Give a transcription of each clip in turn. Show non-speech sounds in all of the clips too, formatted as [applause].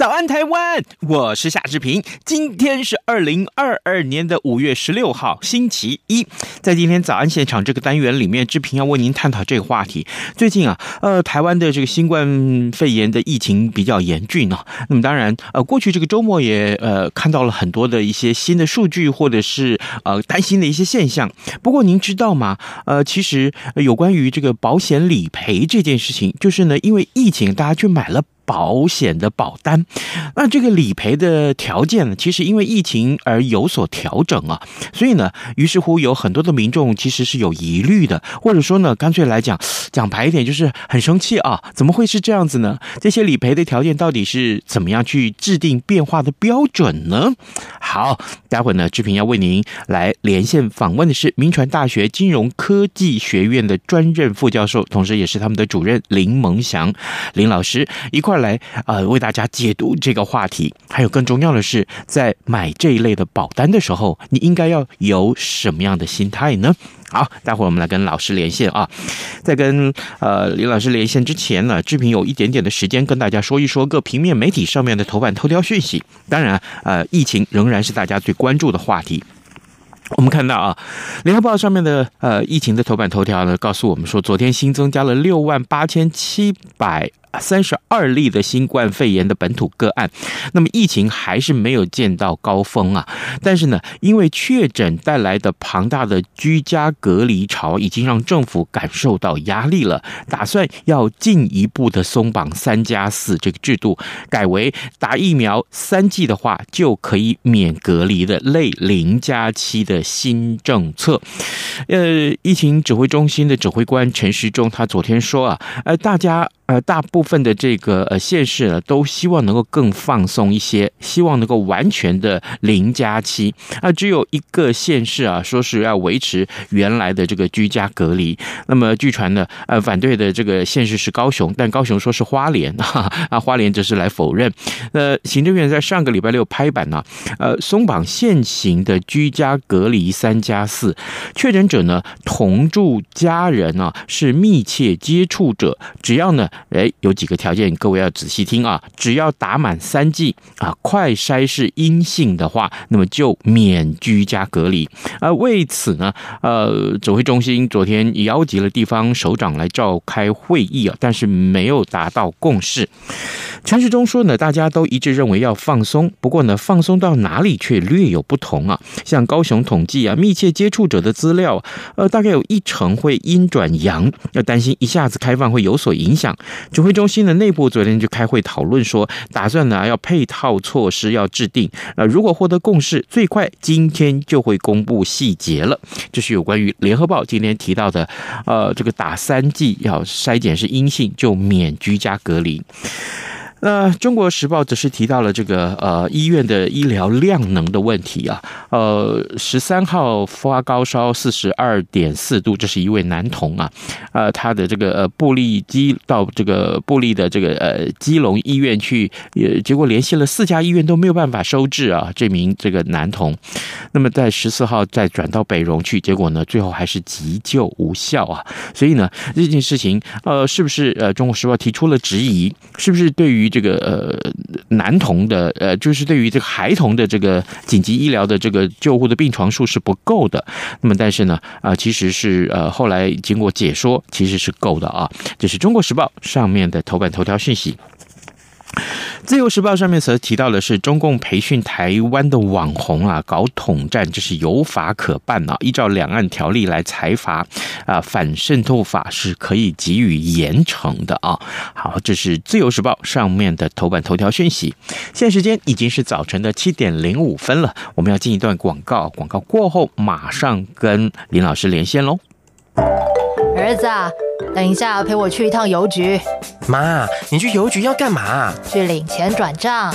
早安，台湾！我是夏志平。今天是二零二二年的五月十六号，星期一。在今天早安现场这个单元里面，志平要为您探讨这个话题。最近啊，呃，台湾的这个新冠肺炎的疫情比较严峻啊。那么当然，呃，过去这个周末也呃看到了很多的一些新的数据，或者是呃担心的一些现象。不过您知道吗？呃，其实有关于这个保险理赔这件事情，就是呢，因为疫情，大家去买了。保险的保单，那这个理赔的条件呢，其实因为疫情而有所调整啊，所以呢，于是乎有很多的民众其实是有疑虑的，或者说呢，干脆来讲 [sucks teeth] 讲白一点，就是很生气啊，怎么会是这样子呢？这些理赔的条件到底是怎么样去制定变化的标准呢？好，待会呢，志平要为您来连线访问的是民传大学金融科技学院的专任副教授，同时也是他们的主任林蒙祥林老师一块。来，呃，为大家解读这个话题。还有更重要的是，在买这一类的保单的时候，你应该要有什么样的心态呢？好，待会儿我们来跟老师连线啊。在跟呃李老师连线之前呢，志平有一点点的时间跟大家说一说各平面媒体上面的头版头条讯息。当然，呃，疫情仍然是大家最关注的话题。我们看到啊，《联合报》上面的呃疫情的头版头条呢，告诉我们说，昨天新增加了六万八千七百。三十二例的新冠肺炎的本土个案，那么疫情还是没有见到高峰啊。但是呢，因为确诊带来的庞大的居家隔离潮，已经让政府感受到压力了，打算要进一步的松绑三加四这个制度，改为打疫苗三剂的话就可以免隔离的类零加七的新政策。呃，疫情指挥中心的指挥官陈时中他昨天说啊，呃，大家。呃，大部分的这个呃县市呢，都希望能够更放松一些，希望能够完全的零加七。啊，只有一个县市啊，说是要维持原来的这个居家隔离。那么据传呢，呃，反对的这个县市是高雄，但高雄说是花莲啊，花莲则是来否认。那，行政院在上个礼拜六拍板呢，呃，松绑现行的居家隔离三加四，确诊者呢同住家人啊是密切接触者，只要呢。哎，有几个条件，各位要仔细听啊！只要打满三剂啊，快筛是阴性的话，那么就免居家隔离。啊为此呢，呃，指挥中心昨天邀集了地方首长来召开会议啊，但是没有达到共识。陈时中说呢，大家都一致认为要放松，不过呢，放松到哪里却略有不同啊。像高雄统计啊，密切接触者的资料，呃，大概有一成会阴转阳，要担心一下子开放会有所影响。指挥中心的内部昨天就开会讨论说，打算呢要配套措施要制定，那如果获得共识，最快今天就会公布细节了。这是有关于联合报今天提到的，呃，这个打三剂要筛检是阴性就免居家隔离。那《中国时报》则是提到了这个呃医院的医疗量能的问题啊，呃十三号发高烧四十二点四度，这是一位男童啊，呃他的这个呃部立基到这个部立的这个呃基隆医院去，也结果联系了四家医院都没有办法收治啊这名这个男童，那么在十四号再转到北荣去，结果呢最后还是急救无效啊，所以呢这件事情呃是不是呃《中国时报》提出了质疑，是不是对于这个呃男童的呃，就是对于这个孩童的这个紧急医疗的这个救护的病床数是不够的。那么，但是呢，啊，其实是呃后来经过解说，其实是够的啊。这是中国时报上面的头版头条讯息。自由时报上面所提到的是，中共培训台湾的网红啊，搞统战，这是有法可办啊。依照两岸条例来裁罚啊，反渗透法是可以给予严惩的啊。好，这是自由时报上面的头版头条讯息。现在时间已经是早晨的七点零五分了，我们要进一段广告，广告过后马上跟林老师连线喽。儿子。等一下，陪我去一趟邮局。妈，你去邮局要干嘛？去领钱转账。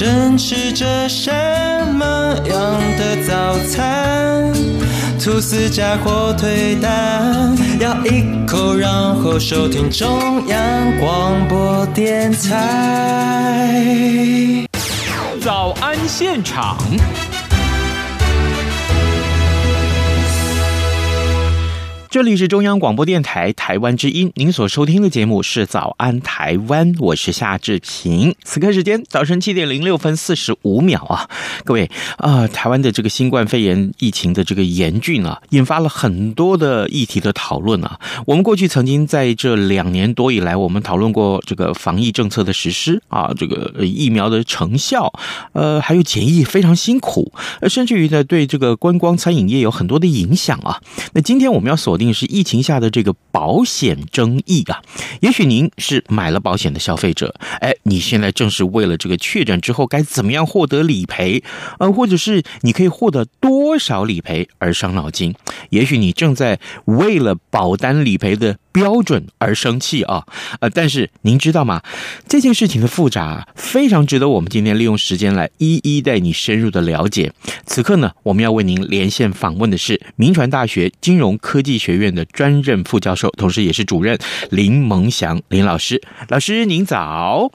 正吃着什么样的早餐？吐司加火腿蛋，咬一口，然后收听中央广播电台。早安现场。这里是中央广播电台台湾之音，您所收听的节目是《早安台湾》，我是夏志平。此刻时间早晨七点零六分四十五秒啊，各位啊，台湾的这个新冠肺炎疫情的这个严峻啊，引发了很多的议题的讨论啊。我们过去曾经在这两年多以来，我们讨论过这个防疫政策的实施啊，这个疫苗的成效，呃，还有检疫非常辛苦，呃，甚至于呢，对这个观光餐饮业有很多的影响啊。那今天我们要锁定是疫情下的这个保险争议啊，也许您是买了保险的消费者，哎，你现在正是为了这个确诊之后该怎么样获得理赔，呃，或者是你可以获得多少理赔而伤脑筋，也许你正在为了保单理赔的标准而生气啊，呃，但是您知道吗？这件事情的复杂非常值得我们今天利用时间来一一带你深入的了解。此刻呢，我们要为您连线访问的是民传大学金融科技学院的专任副教授，同时也是主任林蒙祥林老师。老师您早，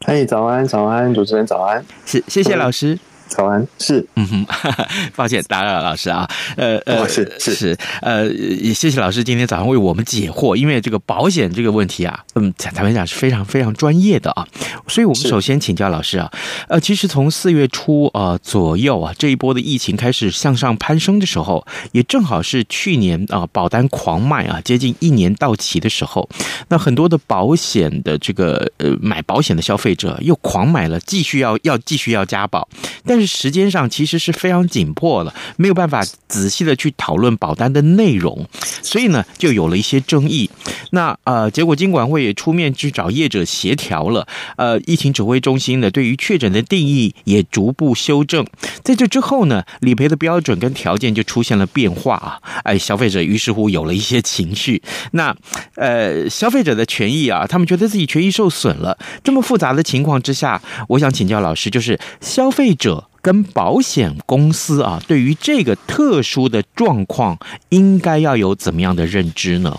嘿，早安，早安，主持人早安，是，谢谢老师。早安，是，嗯哼，[laughs] 抱歉打扰了老师啊，呃呃，是是。是，呃，也谢谢老师今天早上为我们解惑，因为这个保险这个问题啊，嗯，坦白讲是非常非常专业的啊，所以我们首先请教老师啊，呃，其实从四月初啊左右啊这一波的疫情开始向上攀升的时候，也正好是去年啊保单狂卖啊接近一年到期的时候，那很多的保险的这个呃买保险的消费者又狂买了，继续要要继续要加保，但但是。时间上其实是非常紧迫的，没有办法仔细的去讨论保单的内容，所以呢，就有了一些争议。那呃，结果金管会也出面去找业者协调了。呃，疫情指挥中心呢，对于确诊的定义也逐步修正。在这之后呢，理赔的标准跟条件就出现了变化啊。哎，消费者于是乎有了一些情绪。那呃，消费者的权益啊，他们觉得自己权益受损了。这么复杂的情况之下，我想请教老师，就是消费者。跟保险公司啊，对于这个特殊的状况，应该要有怎么样的认知呢？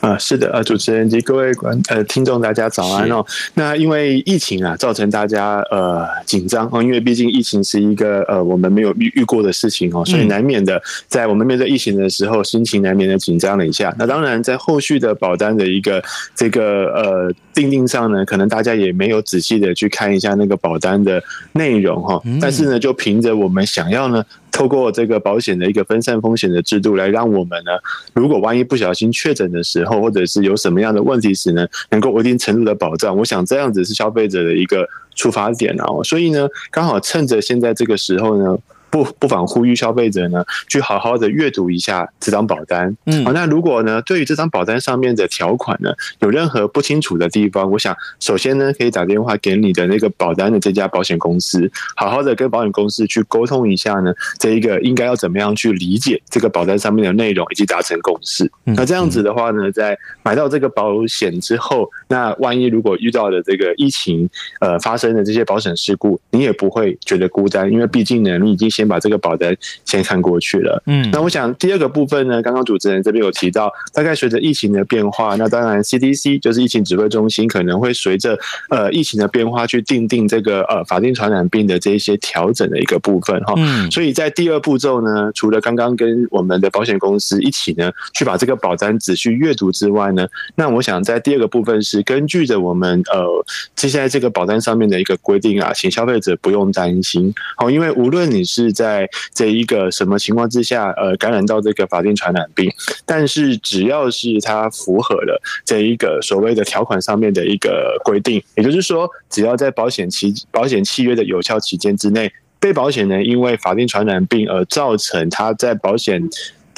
啊，是的，呃，主持人及各位观呃听众，大家早安哦。那因为疫情啊，造成大家呃紧张哦，因为毕竟疫情是一个呃我们没有遇遇过的事情哦，所以难免的在我们面对疫情的时候，心情难免的紧张了一下。那当然，在后续的保单的一个这个呃订定上呢，可能大家也没有仔细的去看一下那个保单的内容哈。但是呢，就凭着我们想要呢。透过这个保险的一个分散风险的制度，来让我们呢，如果万一不小心确诊的时候，或者是有什么样的问题时呢，能够一定程度的保障。我想这样子是消费者的一个出发点啊。所以呢，刚好趁着现在这个时候呢，不不妨呼吁消费者呢，去好好的阅读一下这张保单。嗯，好，那如果呢，对于这张保单上面的条款呢，有任何不清楚的地方，我想首先呢，可以打电话给你的那个保单的这家保险公司，好好的跟保险公司去沟通一下呢，这一个应该要怎么样去理解这个保单上面的内容，以及达成共识。那这样子的话呢，在买到这个保险之后，那万一如果遇到了这个疫情呃发生的这些保险事故，你也不会觉得孤单，因为毕竟呢，你已经。先把这个保单先看过去了，嗯，那我想第二个部分呢，刚刚主持人这边有提到，大概随着疫情的变化，那当然 CDC 就是疫情指挥中心可能会随着呃疫情的变化去定定这个呃法定传染病的这一些调整的一个部分哈，嗯，所以在第二步骤呢，除了刚刚跟我们的保险公司一起呢去把这个保单仔细阅读之外呢，那我想在第二个部分是根据着我们呃接下来这个保单上面的一个规定啊，请消费者不用担心，好，因为无论你是在这一个什么情况之下，呃，感染到这个法定传染病，但是只要是它符合了这一个所谓的条款上面的一个规定，也就是说，只要在保险期保险契约的有效期间之内，被保险人因为法定传染病而造成他在保险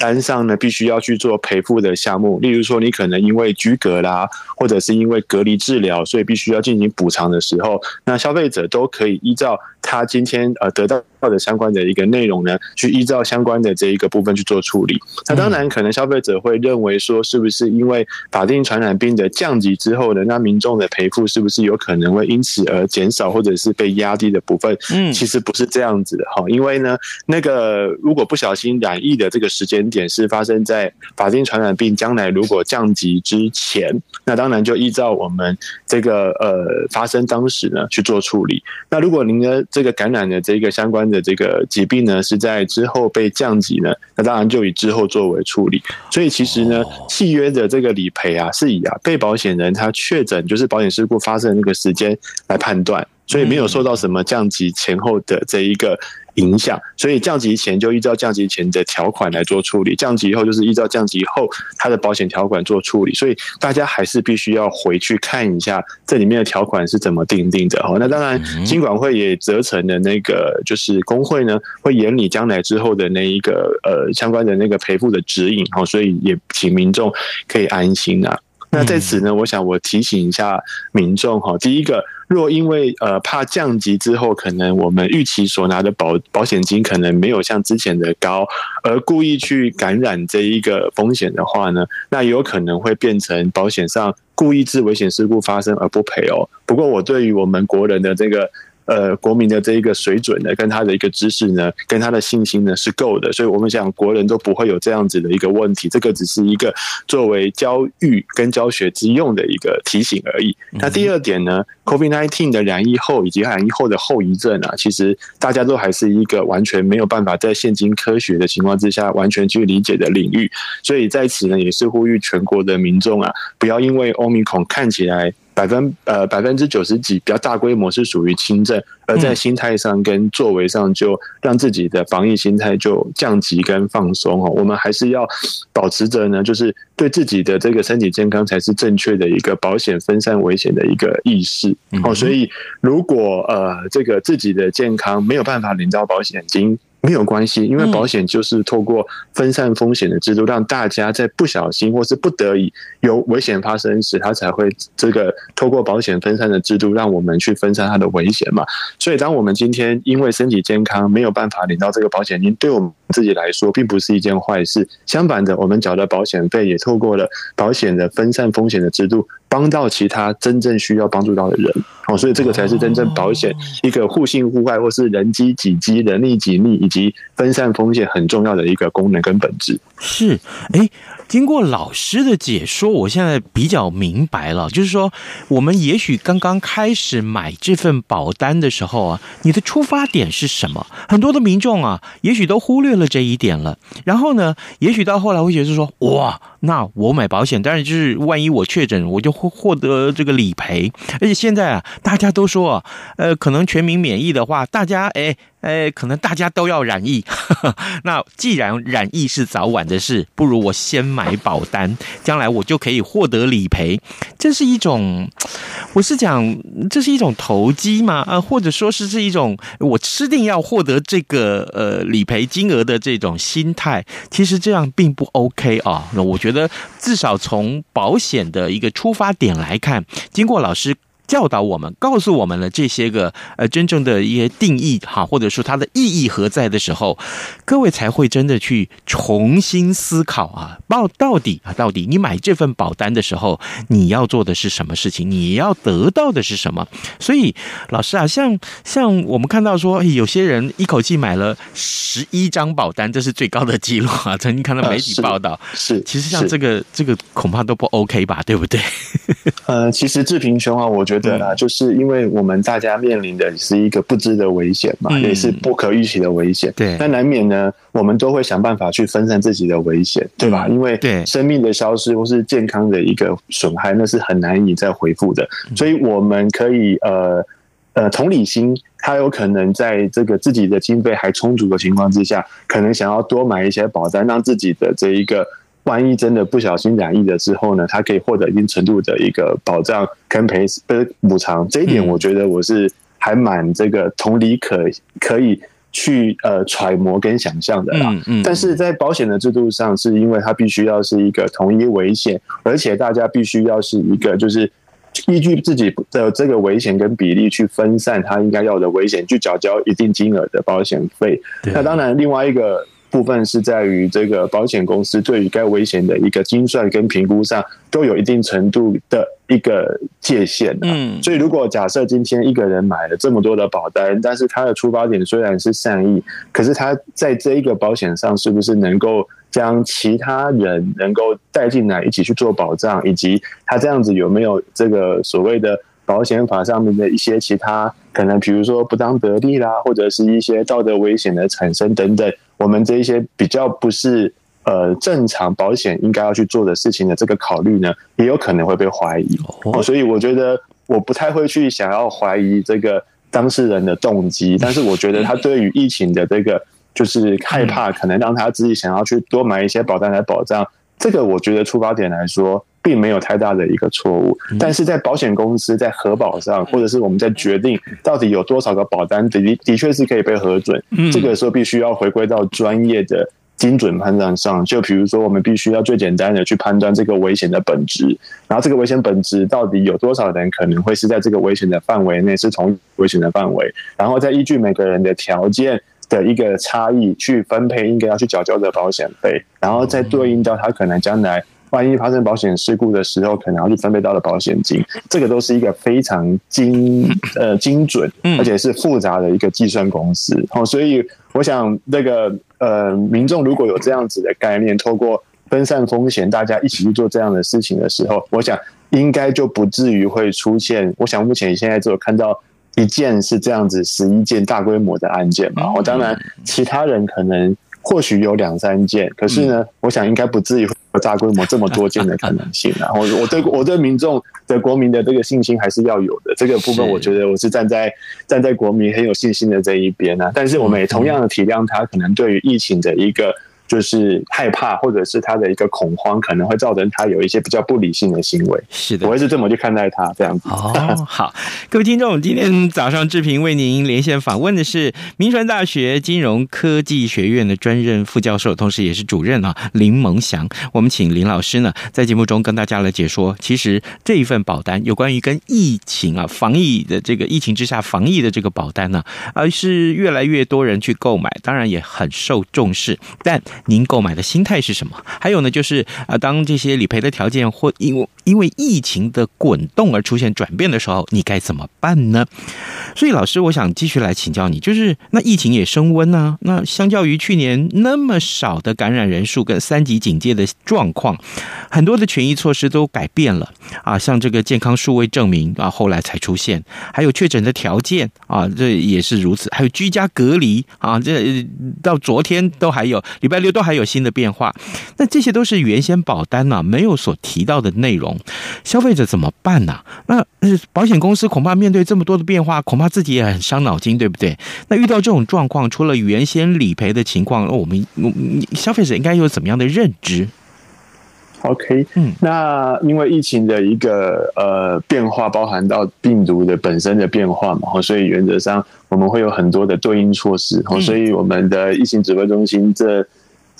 单上呢必须要去做赔付的项目，例如说你可能因为居隔啦，或者是因为隔离治疗，所以必须要进行补偿的时候，那消费者都可以依照他今天呃得到。的相关的一个内容呢，去依照相关的这一个部分去做处理。那当然，可能消费者会认为说，是不是因为法定传染病的降级之后呢，那民众的赔付是不是有可能会因此而减少，或者是被压低的部分？嗯，其实不是这样子的哈。因为呢，那个如果不小心染疫的这个时间点是发生在法定传染病将来如果降级之前，那当然就依照我们这个呃发生当时呢去做处理。那如果您的这个感染的这个相关的这个疾病呢，是在之后被降级呢，那当然就以之后作为处理。所以其实呢，契约的这个理赔啊，是以啊被保险人他确诊就是保险事故发生的那个时间来判断，所以没有受到什么降级前后的这一个。影响，所以降级前就依照降级前的条款来做处理，降级后就是依照降级后它的保险条款做处理。所以大家还是必须要回去看一下这里面的条款是怎么订定的哦。那当然，金管会也责成的那个就是工会呢，会严拟将来之后的那一个呃相关的那个赔付的指引哦。所以也请民众可以安心啊。那在此呢，我想我提醒一下民众哈，第一个。若因为呃怕降级之后，可能我们预期所拿的保保险金可能没有像之前的高，而故意去感染这一个风险的话呢，那有可能会变成保险上故意致危险事故发生而不赔哦。不过我对于我们国人的这个。呃，国民的这一个水准呢，跟他的一个知识呢，跟他的信心呢是够的，所以我们想国人都不会有这样子的一个问题。这个只是一个作为教育跟教学之用的一个提醒而已。那第二点呢，COVID-19 的染疫后以及染疫后的后遗症啊，其实大家都还是一个完全没有办法在现今科学的情况之下完全去理解的领域。所以在此呢，也是呼吁全国的民众啊，不要因为欧米孔看起来。百分呃百分之九十几比较大规模是属于轻症，而在心态上跟作为上就让自己的防疫心态就降级跟放松哦。我们还是要保持着呢，就是对自己的这个身体健康才是正确的一个保险分散危险的一个意识哦。所以如果呃这个自己的健康没有办法领到保险金。没有关系，因为保险就是透过分散风险的制度，让大家在不小心或是不得已有危险发生时，它才会这个透过保险分散的制度，让我们去分散它的危险嘛。所以，当我们今天因为身体健康没有办法领到这个保险金，对我们自己来说并不是一件坏事。相反的，我们缴的保险费也透过了保险的分散风险的制度，帮到其他真正需要帮助到的人。哦，所以这个才是真正保险一个互信互爱，或是人机己机、人力己利。及分散风险很重要的一个功能跟本质是，哎，经过老师的解说，我现在比较明白了。就是说，我们也许刚刚开始买这份保单的时候啊，你的出发点是什么？很多的民众啊，也许都忽略了这一点了。然后呢，也许到后来会觉得说，哇，那我买保险，当然就是万一我确诊，我就会获得这个理赔。而且现在啊，大家都说啊，呃，可能全民免疫的话，大家哎。哎，可能大家都要染疫。[laughs] 那既然染疫是早晚的事，不如我先买保单，将来我就可以获得理赔。这是一种，我是讲，这是一种投机吗？啊，或者说是是一种我吃定要获得这个呃理赔金额的这种心态。其实这样并不 OK 啊。那我觉得至少从保险的一个出发点来看，经过老师。教导我们，告诉我们了这些个呃真正的一些定义哈，或者说它的意义何在的时候，各位才会真的去重新思考啊，到到底啊，到底你买这份保单的时候，你要做的是什么事情？你要得到的是什么？所以老师啊，像像我们看到说，有些人一口气买了十一张保单，这是最高的记录啊！曾经看到媒体报道，是，是其实像这个这个恐怕都不 OK 吧，对不对？[laughs] 呃，其实志平兄啊，我觉得。对啦，就是因为我们大家面临的是一个不知的危险嘛，也是不可预期的危险。对，那难免呢，我们都会想办法去分散自己的危险，对吧？因为对生命的消失或是健康的一个损害，那是很难以再回复的。所以我们可以呃呃同理心，他有可能在这个自己的经费还充足的情况之下，可能想要多买一些保单，让自己的这一个。万一真的不小心染疫了之后呢，他可以获得一定程度的一个保障跟赔呃补偿，这一点我觉得我是还蛮这个同理可可以去呃揣摩跟想象的啦。嗯嗯。但是在保险的制度上，是因为它必须要是一个同一危险，而且大家必须要是一个就是依据自己的这个危险跟比例去分散他应该要的危险，去缴交一定金额的保险费。那当然，另外一个。部分是在于这个保险公司对于该危险的一个精算跟评估上，都有一定程度的一个界限。嗯，所以如果假设今天一个人买了这么多的保单，但是他的出发点虽然是善意，可是他在这一个保险上是不是能够将其他人能够带进来一起去做保障，以及他这样子有没有这个所谓的保险法上面的一些其他可能，比如说不当得利啦，或者是一些道德危险的产生等等。我们这一些比较不是呃正常保险应该要去做的事情的这个考虑呢，也有可能会被怀疑哦。所以我觉得我不太会去想要怀疑这个当事人的动机，[laughs] 但是我觉得他对于疫情的这个就是害怕，可能让他自己想要去多买一些保单来保障。这个我觉得出发点来说，并没有太大的一个错误，但是在保险公司在核保上，或者是我们在决定到底有多少个保单的的确是可以被核准，这个时候必须要回归到专业的精准判断上。就比如说，我们必须要最简单的去判断这个危险的本质，然后这个危险本质到底有多少人可能会是在这个危险的范围内是同危险的范围，然后再依据每个人的条件的一个差异去分配应该要去缴交的保险费，然后再对应到他可能将来。万一发生保险事故的时候，可能要去分配到的保险金，这个都是一个非常精呃精准，而且是复杂的一个计算公式。哦，所以我想那个呃民众如果有这样子的概念，透过分散风险，大家一起去做这样的事情的时候，我想应该就不至于会出现。我想目前现在只有看到一件是这样子十一件大规模的案件嘛。我当然其他人可能。或许有两三件，可是呢，嗯、我想应该不至于有大规模这么多件的可能性。啊。[laughs] 我，我对我对民众的国民的这个信心还是要有的。这个部分，我觉得我是站在站在国民很有信心的这一边啊。但是，我们也同样的体谅他可能对于疫情的一个。就是害怕，或者是他的一个恐慌，可能会造成他有一些比较不理性的行为。是的，我会是这么去看待他这样子。哦，好，各位听众，今天早上志平为您连线访问的是铭传大学金融科技学院的专任副教授，同时也是主任啊林蒙祥。我们请林老师呢在节目中跟大家来解说，其实这一份保单有关于跟疫情啊防疫的这个疫情之下防疫的这个保单呢，而是越来越多人去购买，当然也很受重视，但。您购买的心态是什么？还有呢，就是啊，当这些理赔的条件或因为因为疫情的滚动而出现转变的时候，你该怎么办呢？所以，老师，我想继续来请教你，就是那疫情也升温呢，那相较于去年那么少的感染人数跟三级警戒的状况，很多的权益措施都改变了。啊，像这个健康数位证明啊，后来才出现，还有确诊的条件啊，这也是如此，还有居家隔离啊，这到昨天都还有礼拜六。都还有新的变化。那这些都是原先保单呢、啊、没有所提到的内容，消费者怎么办呢、那保险公司恐怕面对这么多的变化，恐怕自己也很伤脑筋，对不对？那遇到这种状况，除了原先理赔的情况，我们消费者应该有怎么样的认知？OK，嗯，那因为疫情的一个呃变化，包含到病毒的本身的变化嘛，所以原则上我们会有很多的对应措施，哦，所以我们的疫情指挥中心这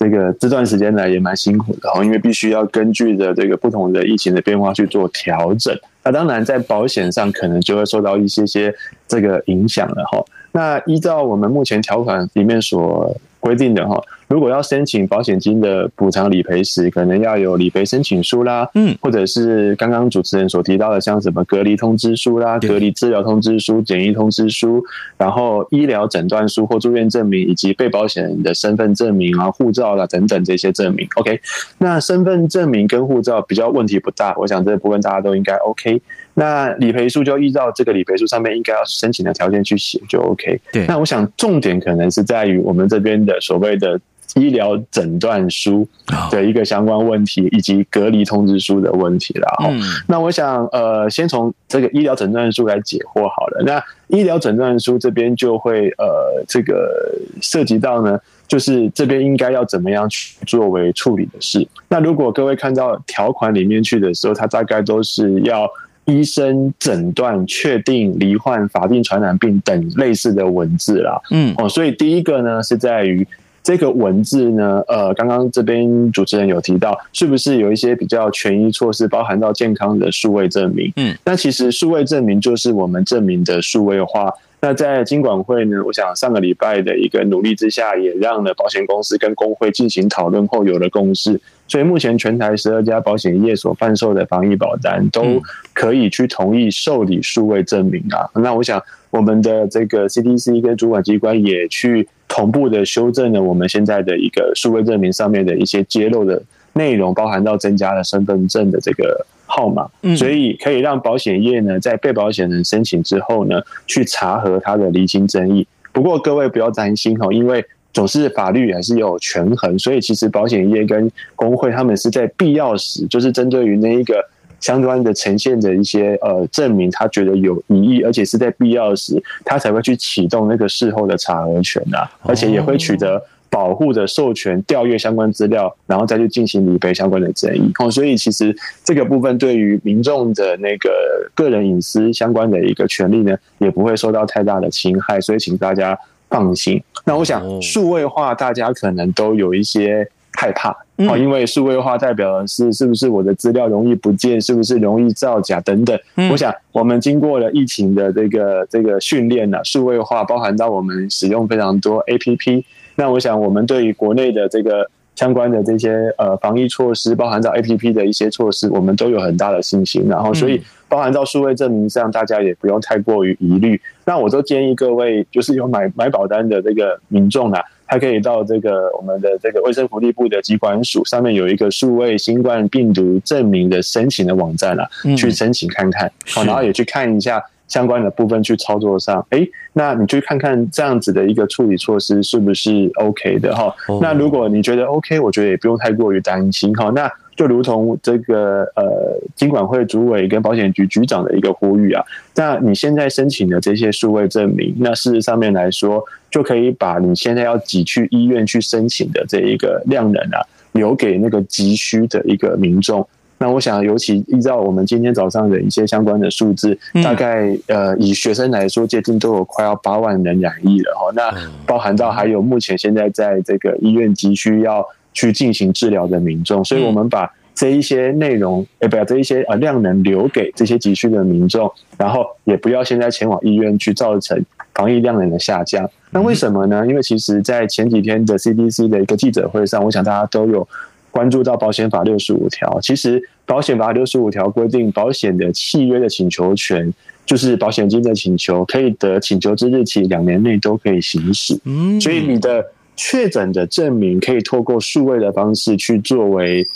这个这段时间来也蛮辛苦的，哦，因为必须要根据着这个不同的疫情的变化去做调整，那当然在保险上可能就会受到一些些这个影响了，哈，那依照我们目前条款里面所规定的哈。如果要申请保险金的补偿理赔时，可能要有理赔申请书啦，嗯，或者是刚刚主持人所提到的，像什么隔离通知书啦、隔离治疗通知书、检疫通知书，然后医疗诊断书或住院证明，以及被保险人的身份证明啊、护照啦等等这些证明。OK，那身份证明跟护照比较问题不大，我想这个部分大家都应该 OK。那理赔书就依照这个理赔书上面应该要申请的条件去写就 OK。对，那我想重点可能是在于我们这边的所谓的。医疗诊断书的一个相关问题，以及隔离通知书的问题了。嗯，那我想，呃，先从这个医疗诊断书来解惑好了。那医疗诊断书这边就会，呃，这个涉及到呢，就是这边应该要怎么样去作为处理的事。那如果各位看到条款里面去的时候，它大概都是要医生诊断确定罹患法定传染病等类似的文字啦。嗯，哦，所以第一个呢是在于。这个文字呢，呃，刚刚这边主持人有提到，是不是有一些比较权益措施，包含到健康的数位证明？嗯，那其实数位证明就是我们证明的数位化。那在金管会呢，我想上个礼拜的一个努力之下，也让了保险公司跟工会进行讨论后有了共识。所以目前全台十二家保险业所贩售的防疫保单，都可以去同意受理数位证明啊。那我想我们的这个 CDC 跟主管机关也去。同步的修正了我们现在的一个数位证明上面的一些揭露的内容，包含到增加了身份证的这个号码，所以可以让保险业呢在被保险人申请之后呢，去查核他的离清争议。不过各位不要担心哈，因为总是法律还是有权衡，所以其实保险业跟工会他们是在必要时，就是针对于那一个。相关的呈现的一些呃证明，他觉得有疑义，而且是在必要时，他才会去启动那个事后的查核权啊，而且也会取得保护的授权，调阅相关资料，然后再去进行理赔相关的争议。哦，所以其实这个部分对于民众的那个个人隐私相关的一个权利呢，也不会受到太大的侵害，所以请大家放心。那我想数位化，大家可能都有一些害怕。哦，因为数位化代表的是是不是我的资料容易不见，是不是容易造假等等。我想我们经过了疫情的这个这个训练呢，数位化包含到我们使用非常多 APP。那我想我们对于国内的这个相关的这些呃防疫措施，包含到 APP 的一些措施，我们都有很大的信心。然后所以包含到数位证明上，大家也不用太过于疑虑。那我都建议各位，就是有买买保单的这个民众啊。还可以到这个我们的这个卫生福利部的疾管署上面有一个数位新冠病毒证明的申请的网站啊，去申请看看，好，然后也去看一下相关的部分去操作上，哎，那你去看看这样子的一个处理措施是不是 OK 的哈？那如果你觉得 OK，我觉得也不用太过于担心哈。那就如同这个呃，金管会主委跟保险局局长的一个呼吁啊，那你现在申请的这些数位证明，那事实上面来说，就可以把你现在要挤去医院去申请的这一个量能啊，留给那个急需的一个民众。那我想，尤其依照我们今天早上的一些相关的数字，大概呃，以学生来说，接近都有快要八万人染疫了哈。那包含到还有目前现在在这个医院急需要。去进行治疗的民众，所以我们把这一些内容，哎，不要这一些呃量能留给这些急需的民众，然后也不要现在前往医院去造成防疫量能的下降。那为什么呢？因为其实，在前几天的 CDC 的一个记者会上，我想大家都有关注到保险法六十五条。其实保险法六十五条规定，保险的契约的请求权，就是保险金的请求，可以得请求之日起两年内都可以行使。嗯，所以你的。确诊的证明可以透过数位的方式去作为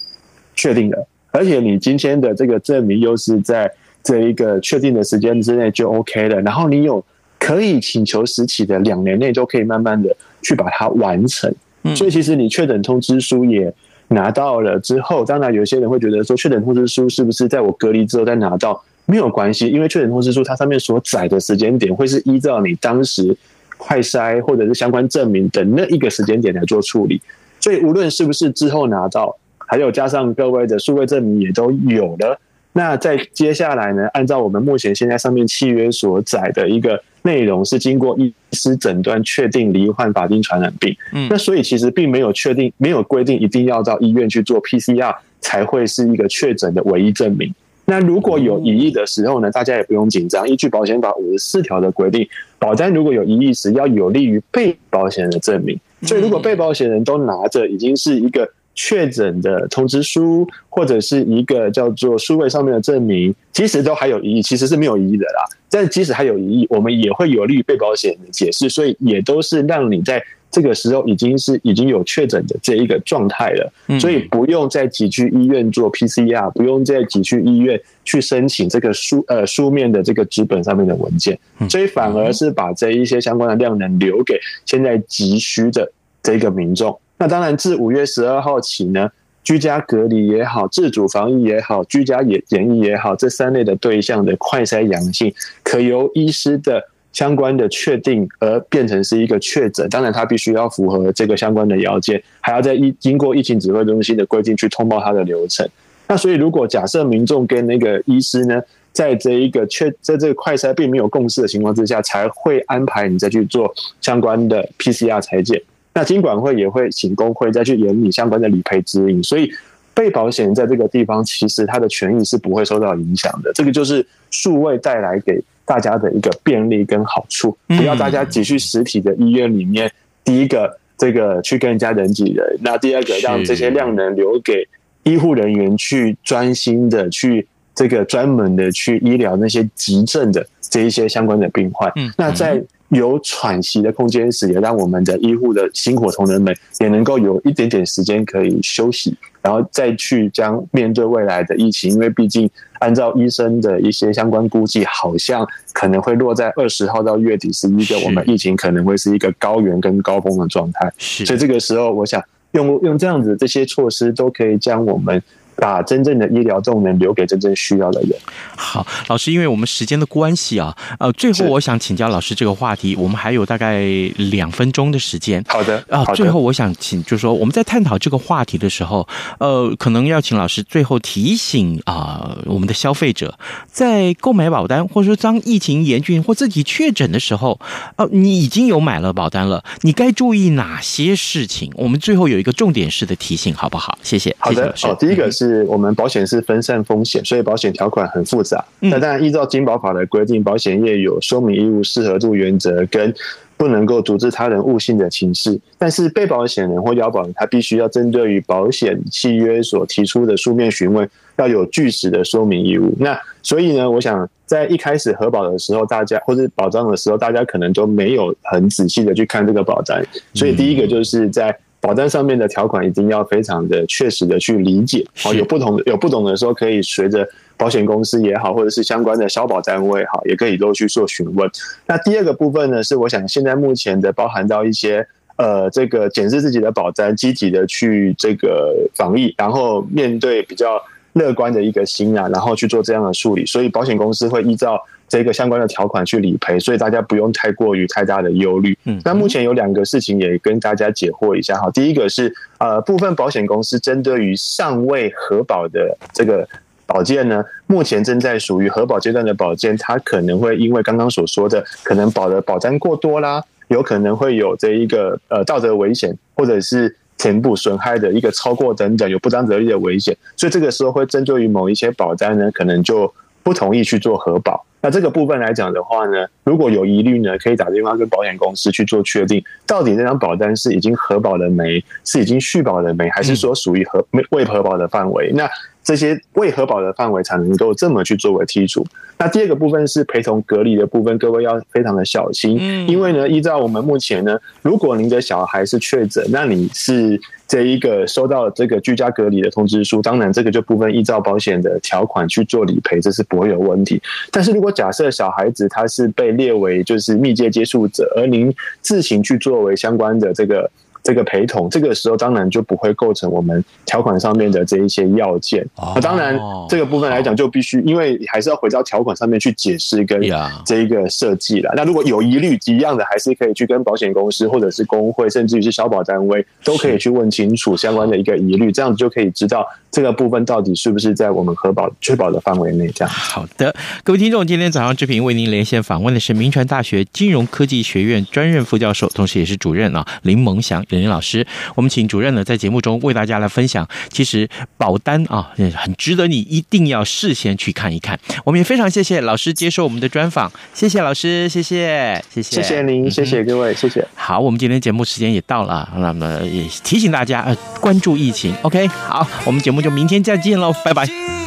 确定的，而且你今天的这个证明又是在这一个确定的时间之内就 OK 了，然后你有可以请求时期的两年内都可以慢慢的去把它完成。所以其实你确诊通知书也拿到了之后，当然有些人会觉得说，确诊通知书是不是在我隔离之后再拿到？没有关系，因为确诊通知书它上面所载的时间点会是依照你当时快筛或者是相关证明的那一个时间点来做处理，所以无论是不是之后拿到，还有加上各位的数位证明也都有了。那在接下来呢，按照我们目前现在上面契约所载的一个内容，是经过医师诊断确定罹患法定传染病。嗯，那所以其实并没有确定，没有规定一定要到医院去做 PCR 才会是一个确诊的唯一证明。那如果有疑义的时候呢，大家也不用紧张。依据保险法五十四条的规定，保单如果有疑义时，要有利于被保险人的证明。所以，如果被保险人都拿着已经是一个。确诊的通知书，或者是一个叫做数位上面的证明，其实都还有疑义，其实是没有疑义的啦。但即使还有疑义，我们也会有利于被保险人的解释，所以也都是让你在这个时候已经是已经有确诊的这一个状态了，所以不用再挤去医院做 PCR，不用再挤去医院去申请这个书呃书面的这个纸本上面的文件，所以反而是把这一些相关的量能留给现在急需的这个民众。那当然，自五月十二号起呢，居家隔离也好，自主防疫也好，居家检检疫也好，这三类的对象的快筛阳性，可由医师的相关的确定而变成是一个确诊。当然，他必须要符合这个相关的要件，还要在疫经过疫情指挥中心的规定去通报他的流程。那所以，如果假设民众跟那个医师呢，在这一个确在这个快筛并没有共识的情况之下，才会安排你再去做相关的 PCR 裁检。那金管会也会请工会再去研拟相关的理赔指引，所以被保险人在这个地方其实他的权益是不会受到影响的。这个就是数位带来给大家的一个便利跟好处，不要大家挤去实体的医院里面。第一个，这个去跟人家人挤人；那第二个，让这些量能留给医护人员去专心的去这个专门的去医疗那些急症的这一些相关的病患。那在有喘息的空间时，也让我们的医护的辛苦同仁们也能够有一点点时间可以休息，然后再去将面对未来的疫情，因为毕竟按照医生的一些相关估计，好像可能会落在二十号到月底十一个，我们疫情可能会是一个高原跟高峰的状态。是，所以这个时候，我想用用这样子这些措施，都可以将我们。把真正的医疗动能留给真正需要的人。好，老师，因为我们时间的关系啊，呃，最后我想请教老师这个话题，我们还有大概两分钟的时间。好的，啊，最后我想请，就是说我们在探讨这个话题的时候，呃，可能要请老师最后提醒啊，我们的消费者在购买保单，或者说当疫情严峻或自己确诊的时候，呃，你已经有买了保单了，你该注意哪些事情？我们最后有一个重点式的提醒，好不好？谢谢。好的，好，第一个是。是我们保险是分散风险，所以保险条款很复杂。那当然，依照金保法的规定，保险业有说明义务、适合度原则跟不能够阻止他人误信的情事。但是被保险人或要保人，他必须要针对于保险契约所提出的书面询问，要有据实的说明义务。那所以呢，我想在一开始核保的时候，大家或者保障的时候，大家可能都没有很仔细的去看这个保单。所以第一个就是在。保单上面的条款一定要非常的确实的去理解，好，有不同的有不懂的时候，可以随着保险公司也好，或者是相关的消保单位好，也可以都去做询问。那第二个部分呢，是我想现在目前的包含到一些呃，这个检视自己的保单，积极的去这个防疫，然后面对比较乐观的一个心啊，然后去做这样的处理，所以保险公司会依照。这个相关的条款去理赔，所以大家不用太过于太大的忧虑。嗯，那目前有两个事情也跟大家解惑一下哈。第一个是呃，部分保险公司针对于尚未核保的这个保件呢，目前正在属于核保阶段的保件，它可能会因为刚刚所说的可能保的保单过多啦，有可能会有这一个呃道德危险，或者是填补损害的一个超过等等有不当得利的危险，所以这个时候会针对于某一些保单呢，可能就不同意去做核保。那这个部分来讲的话呢，如果有疑虑呢，可以打电话跟保险公司去做确定，到底这张保单是已经核保了没，是已经续保了没，还是说属于核未核保的范围？那这些未核保的范围才能够这么去作为剔除。那第二个部分是陪同隔离的部分，各位要非常的小心，因为呢，依照我们目前呢，如果您的小孩是确诊，那你是。这一个收到这个居家隔离的通知书，当然这个就部分依照保险的条款去做理赔，这是不会有问题。但是如果假设小孩子他是被列为就是密切接触者，而您自行去作为相关的这个这个陪同，这个时候当然就不会构成我们条款上面的这一些要件。那当然这个部分来讲，就必须因为还是要回到条款上面去解释跟这一个设计了。那如果有疑虑，一样的还是可以去跟保险公司或者是工会，甚至于是消保单位，都可以去问清楚相关的一个疑虑，这样子就可以知道这个部分到底是不是在我们核保确保的范围内。这样好的，各位听众，今天早上志平为您连线访问的是民传大学金融科技学院专任副教授，同时也是主任啊林蒙祥林林老师。我们请主任呢在节目中为大家来分享，其实保单啊很值得你一定要事先去看一看。我们也非常谢谢老师接受我们的专访，谢谢老师，谢谢，谢谢，谢谢您，谢谢各位，谢谢。好，我们今天节目时间也到了，那么也提醒大家呃关注疫情。OK，好，我们节目就明天再见喽，拜拜。